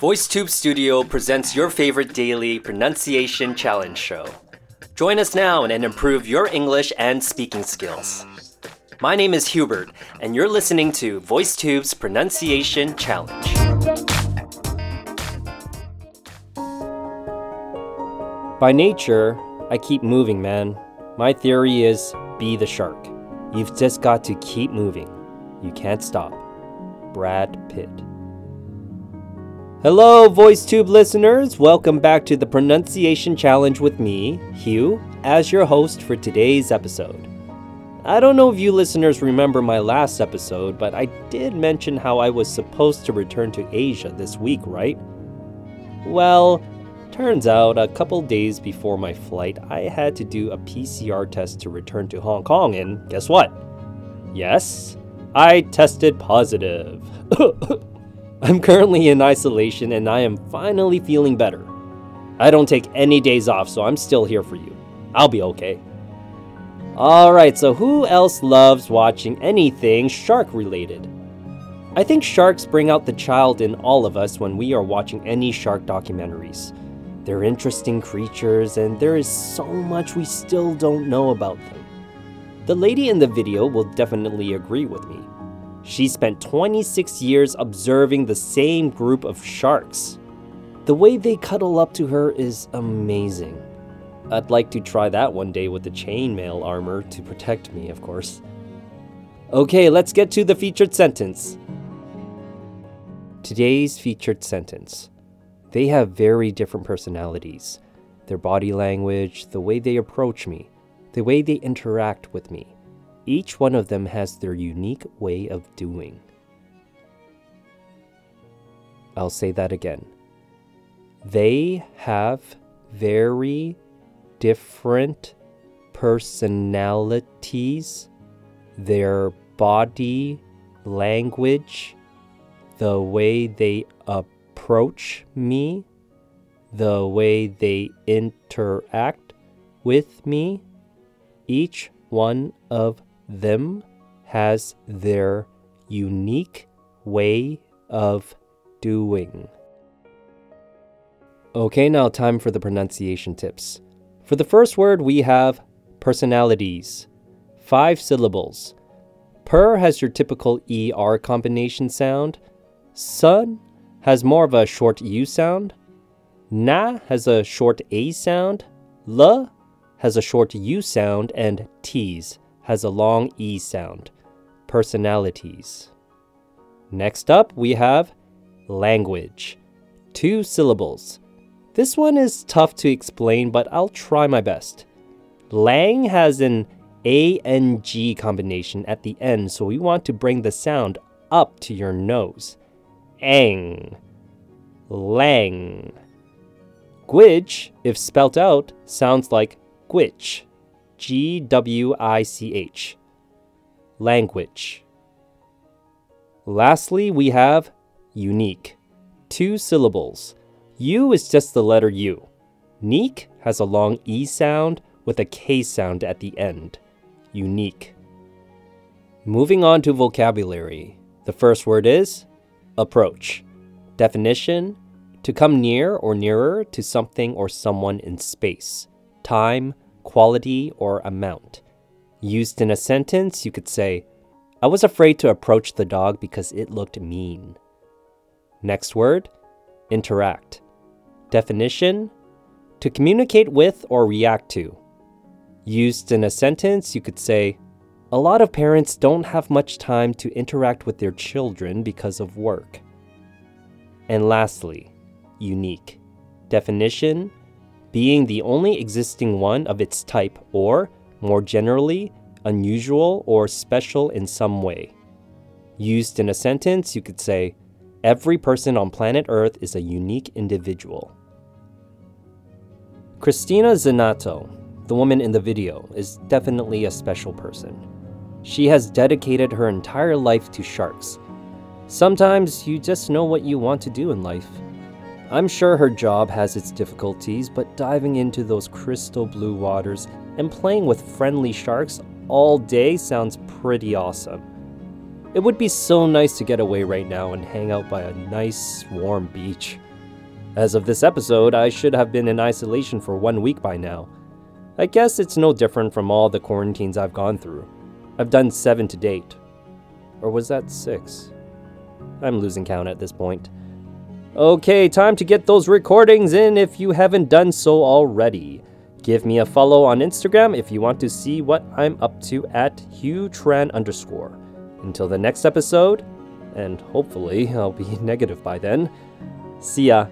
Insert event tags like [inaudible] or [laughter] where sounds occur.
VoiceTube Studio presents your favorite daily pronunciation challenge show. Join us now and improve your English and speaking skills. My name is Hubert, and you're listening to VoiceTube's Pronunciation Challenge. By nature, I keep moving, man. My theory is be the shark. You've just got to keep moving. You can't stop. Brad Pitt. Hello, VoiceTube listeners. Welcome back to the Pronunciation Challenge with me, Hugh, as your host for today's episode. I don't know if you listeners remember my last episode, but I did mention how I was supposed to return to Asia this week, right? Well, turns out a couple days before my flight, I had to do a PCR test to return to Hong Kong, and guess what? Yes, I tested positive. [laughs] I'm currently in isolation and I am finally feeling better. I don't take any days off, so I'm still here for you. I'll be okay. Alright, so who else loves watching anything shark related? I think sharks bring out the child in all of us when we are watching any shark documentaries. They're interesting creatures, and there is so much we still don't know about them. The lady in the video will definitely agree with me. She spent 26 years observing the same group of sharks. The way they cuddle up to her is amazing. I'd like to try that one day with the chainmail armor to protect me, of course. Okay, let's get to the featured sentence. Today's featured sentence. They have very different personalities. Their body language, the way they approach me, the way they interact with me. Each one of them has their unique way of doing. I'll say that again. They have very different personalities, their body language, the way they approach me, the way they interact with me. Each one of them has their unique way of doing. Okay, now time for the pronunciation tips. For the first word, we have personalities. Five syllables. Per has your typical ER combination sound. Sun has more of a short U sound. Na has a short A sound. L has a short U sound. And T's has a long E sound. Personalities. Next up, we have language. Two syllables. This one is tough to explain, but I'll try my best. Lang has an A N G combination at the end, so we want to bring the sound up to your nose. Ang. Lang. Gwich, if spelt out, sounds like gwich. G W I C H. Language. Lastly, we have unique. Two syllables. U is just the letter U. Neek has a long E sound with a K sound at the end. Unique. Moving on to vocabulary. The first word is approach. Definition to come near or nearer to something or someone in space, time, quality, or amount. Used in a sentence, you could say, I was afraid to approach the dog because it looked mean. Next word, interact. Definition to communicate with or react to. Used in a sentence, you could say, A lot of parents don't have much time to interact with their children because of work. And lastly, unique. Definition being the only existing one of its type, or, more generally, unusual or special in some way. Used in a sentence, you could say, Every person on planet Earth is a unique individual. Cristina Zenato, the woman in the video, is definitely a special person. She has dedicated her entire life to sharks. Sometimes you just know what you want to do in life. I'm sure her job has its difficulties, but diving into those crystal blue waters and playing with friendly sharks all day sounds pretty awesome. It would be so nice to get away right now and hang out by a nice, warm beach. As of this episode, I should have been in isolation for one week by now. I guess it's no different from all the quarantines I've gone through. I've done seven to date. Or was that six? I'm losing count at this point. Okay, time to get those recordings in if you haven't done so already. Give me a follow on Instagram if you want to see what I'm up to at HughTran underscore. Until the next episode, and hopefully I'll be [laughs] negative by then, see ya.